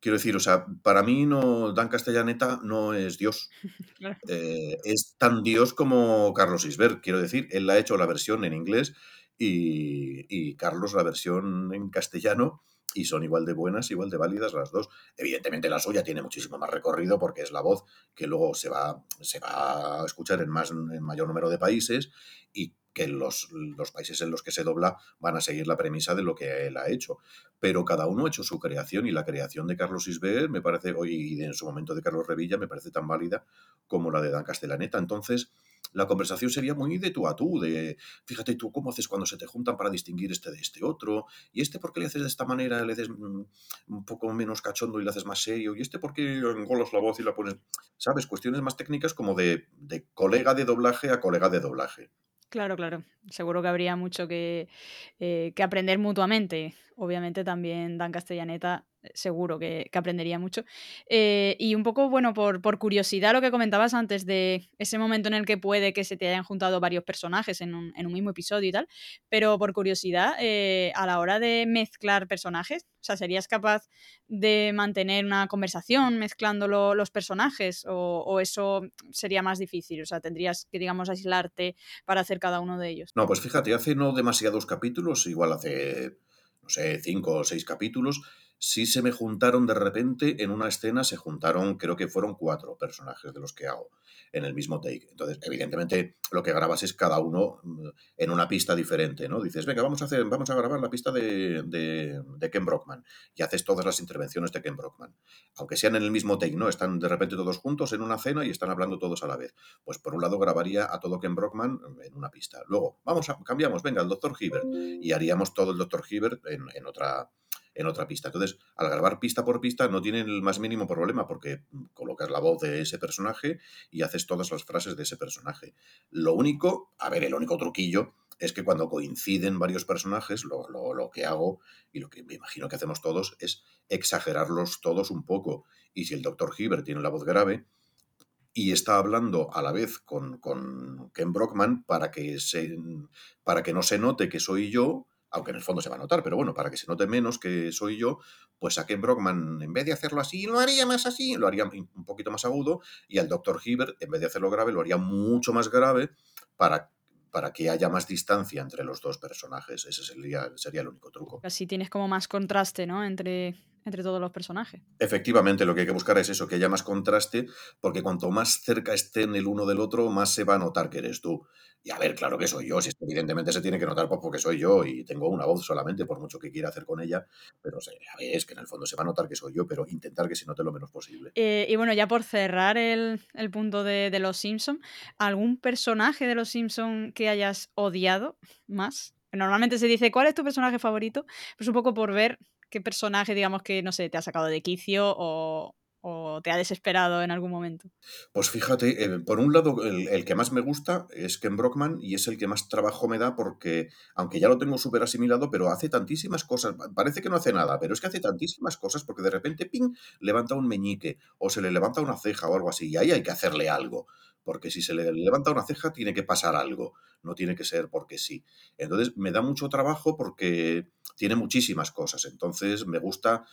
Quiero decir, o sea, para mí no, Dan Castellaneta no es Dios. Eh, es tan Dios como Carlos Isber. Quiero decir, él ha hecho la versión en inglés y, Carlos la versión en castellano y son igual de buenas, igual de válidas las dos. Evidentemente la suya tiene muchísimo más recorrido porque es la voz que luego se va, se va a escuchar en, más, en mayor número de países y que los, los, países en los que se dobla van a seguir la premisa de lo que él ha hecho. Pero cada uno ha hecho su creación y la creación de Carlos Isber me parece, hoy y en su momento de Carlos Revilla, me parece tan válida como la de Dan Castellaneta. Entonces, la conversación sería muy de tú a tú, de fíjate tú cómo haces cuando se te juntan para distinguir este de este otro, y este por qué le haces de esta manera, le haces mm, un poco menos cachondo y le haces más serio, y este por qué engolas la voz y la pones, ¿sabes? Cuestiones más técnicas como de, de colega de doblaje a colega de doblaje. Claro, claro. Seguro que habría mucho que, eh, que aprender mutuamente. Obviamente también Dan Castellaneta seguro que, aprendería mucho. Eh, y un poco, bueno, por, curiosidad lo que comentabas antes de ese momento en el que puede que se te hayan juntado varios personajes en un, mismo episodio y tal, pero por curiosidad, eh, a la hora de mezclar personajes, o sea, ¿serías capaz de mantener una conversación mezclando los personajes o, o, eso sería más difícil? O sea, tendrías que, digamos, aislarte para hacer cada uno de ellos. No, pues fíjate, hace no demasiados capítulos, igual hace, no sé, cinco o seis capítulos, sí se me juntaron de repente en una escena, se juntaron, creo que fueron cuatro personajes de los que hago en el mismo take. Entonces, evidentemente, lo que grabas es cada uno mm, en una pista diferente, ¿no? Dices, venga, vamos a hacer, vamos a grabar la pista de, de, Ken Brockman y haces todas las intervenciones de Ken Brockman. Aunque sean en el mismo take, ¿no? Están de repente todos juntos en una cena y están hablando todos a la vez. Pues por un lado grabaría a todo Ken Brockman en una pista. Luego, vamos a, cambiamos, venga, el Dr. Hibbert y haríamos todo el Dr. Hibbert en, en otra en otra pista. Entonces, al grabar pista por pista no tiene el más mínimo problema porque colocas la voz de ese personaje y haces todas las frases de ese personaje. Lo único, a ver, el único truquillo es que cuando coinciden varios personajes, lo, lo, que hago y lo que me imagino que hacemos todos es exagerarlos todos un poco. Y si el doctor Hibbert tiene la voz grave, y está hablando a la vez con, con Ken Brockman para que, se, para que no se note que soy yo, aunque en el fondo se va a notar, pero bueno, para que se note menos que soy yo, pues a Ken Brockman, en vez de hacerlo así, lo haría más así, lo haría un poquito más agudo, y al Dr. Hibbert, en vez de hacerlo grave, lo haría mucho más grave para para que haya más distancia entre los dos personajes. Ese sería, sería el único truco. Así tienes como más contraste, ¿no? Entre, entre todos los personajes. Efectivamente, lo que hay que buscar es eso, que haya más contraste, porque cuanto más cerca estén el uno del otro, más se va a notar que eres tú. Y a ver, claro que soy yo, si evidentemente se tiene que notar pues, porque soy yo y tengo una voz solamente, por mucho que quiera hacer con ella, pero es que en el fondo se va a notar que soy yo, pero intentar que se note lo menos posible. Eh, y bueno, ya por cerrar el, punto de, Los Simpson, ¿algún personaje de Los Simpson que hayas odiado más? Normalmente se dice, ¿cuál es tu personaje favorito? Pues un poco por ver qué personaje, digamos, que, no sé, te ha sacado de quicio o, te ha desesperado en algún momento? Pues fíjate, por un lado, el, que más me gusta es Ken Brockman y es el que más trabajo me da porque, aunque ya lo tengo súper asimilado, pero hace tantísimas cosas. Parece que no hace nada, pero es que hace tantísimas cosas porque de repente, ping, levanta un meñique o se le levanta una ceja o algo así y ahí hay que hacerle algo porque si se le levanta una ceja tiene que pasar algo, no tiene que ser porque sí. Entonces me da mucho trabajo porque tiene muchísimas cosas, entonces me gusta,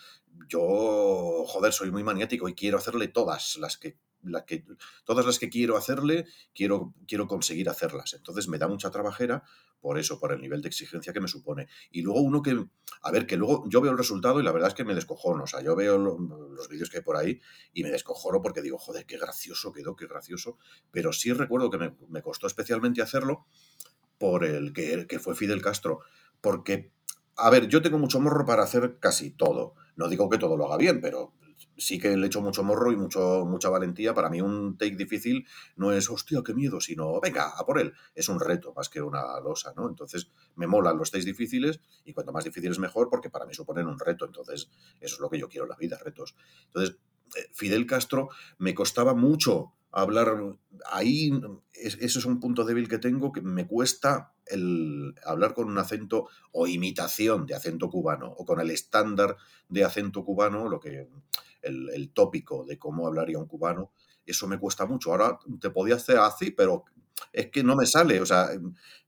yo, joder, soy muy maniático y quiero hacerle todas las que que, todas las que quiero hacerle, quiero, quiero conseguir hacerlas. Entonces me da mucha trabajera por eso, por el nivel de exigencia que me supone. Y luego uno que, a ver, que luego yo veo el resultado y la verdad es que me descojono. O sea, yo veo los vídeos que hay por ahí y me descojono porque digo, joder, qué gracioso quedó, qué gracioso. Pero sí recuerdo que me, costó especialmente hacerlo por el que, que fue Fidel Castro. Porque, a ver, yo tengo mucho morro para hacer casi todo. No digo que todo lo haga bien, pero sí que le echo mucho morro y mucho, mucha valentía. Para mí un take difícil no es, hostia, qué miedo, sino, venga, a por él. Es un reto más que una losa, ¿no? Entonces, me molan los takes difíciles y cuanto más difíciles mejor porque para mí suponen un reto. Entonces, eso es lo que yo quiero en la vida, retos. Entonces, eh, Fidel Castro me costaba mucho hablar ahí, eso es un punto débil que tengo, que me cuesta el hablar con un acento o imitación de acento cubano o con el estándar de acento cubano, lo que el, tópico de cómo hablaría un cubano, eso me cuesta mucho. Ahora te podía hacer así, pero es que no me sale, o sea,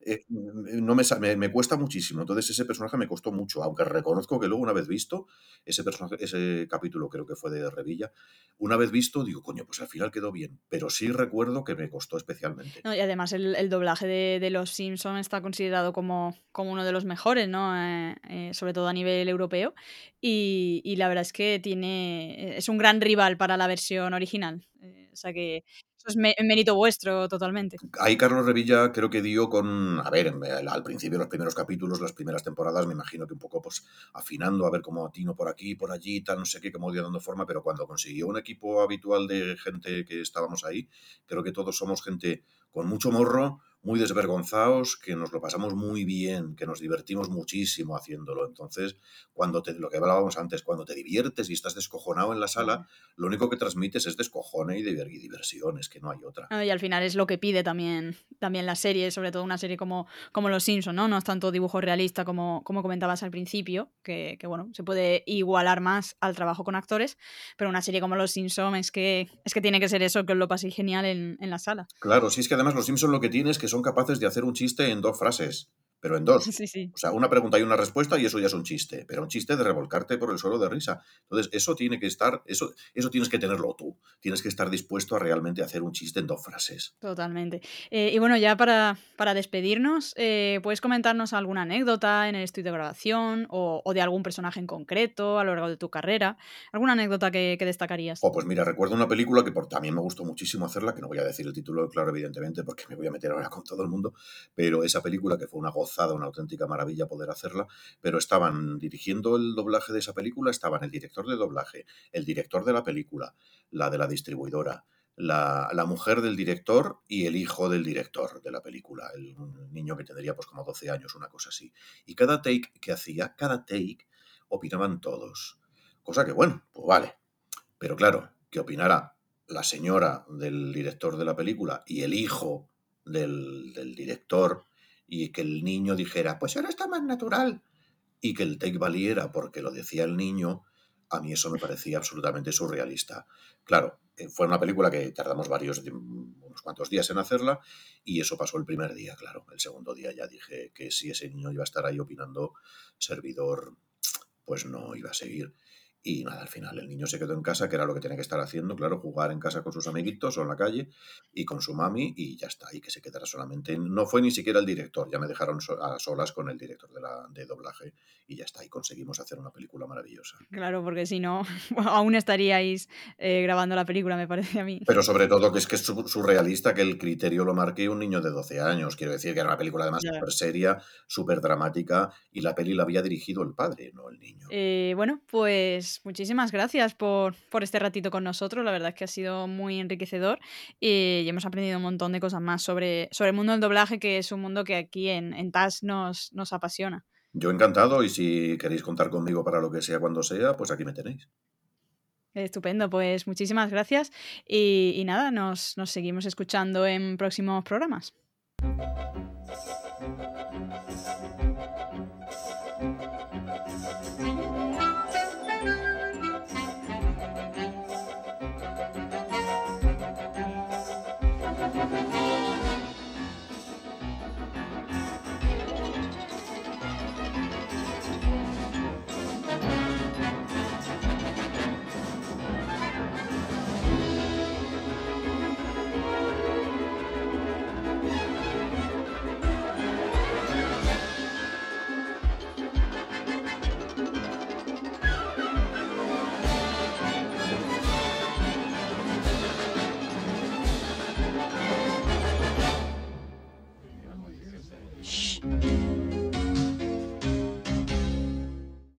eh, no me, me, cuesta muchísimo. Entonces ese personaje me costó mucho, aunque reconozco que luego una vez visto ese personaje, ese capítulo creo que fue de Revilla, una vez visto digo, coño, pues al final quedó bien, pero sí recuerdo que me costó especialmente. y además el, doblaje de, Los Simpsons está considerado como, como uno de los mejores, ¿no? Eh, eh, sobre todo a nivel europeo, y, y, la verdad es que tiene, es un gran rival para la versión original. o sea que es mérito vuestro totalmente. Ahí Carlos Revilla creo que dio con, a ver, al principio los primeros capítulos, las primeras temporadas, me imagino que un poco pues afinando a ver cómo atino por aquí, por allí, tal, no sé qué, cómo dio dando forma, pero cuando consiguió un equipo habitual de gente que estábamos ahí, creo que todos somos gente con mucho morro, muy desvergonzados, que nos lo pasamos muy bien, que nos divertimos muchísimo haciéndolo. Entonces, cuando te, lo que hablábamos antes, cuando te diviertes y estás descojonado en la sala, lo único que transmites es descojone y, diversión, es que no hay otra. y al final es lo que pide también, también la serie, sobre todo una serie como, como Los Simpsons, ¿no? No es tanto dibujo realista como, como comentabas al principio, que, bueno, se puede igualar más al trabajo con actores, pero una serie como Los Simpsons es que, es que tiene que ser eso, que os lo paséis genial en, en la sala. Claro, sí, es que además Los Simpsons lo que tiene es que son capaces de hacer un chiste en dos frases. pero en dos. Sí, sí. O sea, una pregunta y una respuesta y eso ya es un chiste, pero un chiste de revolcarte por el suelo de risa. Entonces, eso tiene que estar, eso, eso tienes que tenerlo tú. Tienes que estar dispuesto a realmente hacer un chiste en dos frases. Totalmente. Eh, y bueno, ya para, para despedirnos, eh, ¿puedes comentarnos alguna anécdota en el estudio de grabación o, o de algún personaje en concreto a lo largo de tu carrera? ¿Alguna anécdota que, que destacarías? Oh, pues mira, recuerdo una película que por, también me gustó muchísimo hacerla, que no voy a decir el título, claro, evidentemente, porque me voy a meter ahora con todo el mundo, pero esa película que fue una gozada, una auténtica maravilla poder hacerla, pero estaban dirigiendo el doblaje de esa película, estaban el director de doblaje, el director de la película, la de la distribuidora, la, la, mujer del director y el hijo del director de la película, el un niño que tendría pues como 12 años, una cosa así. Y cada take que hacía, cada take, opinaban todos. Cosa que, bueno, pues vale. Pero claro, que opinara la señora del director de la película y el hijo del, del director y que el niño dijera, pues ahora está más natural, y que el take valiera porque lo decía el niño, a mí eso me parecía absolutamente surrealista. Claro, eh, fue una película que tardamos varios, unos cuantos días en hacerla, y eso pasó el primer día, claro. El segundo día ya dije que si ese niño iba a estar ahí opinando, servidor, pues no iba a seguir. Y nada, al final el niño se quedó en casa, que era lo que tenía que estar haciendo, claro, jugar en casa con sus amiguitos o en la calle y con su mami y ya está, y que se quedara solamente. No fue ni siquiera el director, ya me dejaron so a solas con el director de, la, de doblaje y ya está, y conseguimos hacer una película maravillosa. Claro, porque si no, aún estaríais eh, grabando la película, me parece a mí. Pero sobre todo que es que es surrealista que el criterio lo marque un niño de 12 años. Quiero decir que era una película además Ya. súper seria, súper dramática y la peli la había dirigido el padre, no el niño. Eh, bueno, pues muchísimas gracias por, por este ratito con nosotros. La verdad es que ha sido muy enriquecedor y hemos aprendido un montón de cosas más sobre, sobre el mundo del doblaje, que es un mundo que aquí en, en TAS nos, nos apasiona. Yo encantado y si queréis contar conmigo para lo que sea cuando sea, pues aquí me tenéis. Estupendo, pues muchísimas gracias y, y nada, nos, nos seguimos escuchando en próximos programas.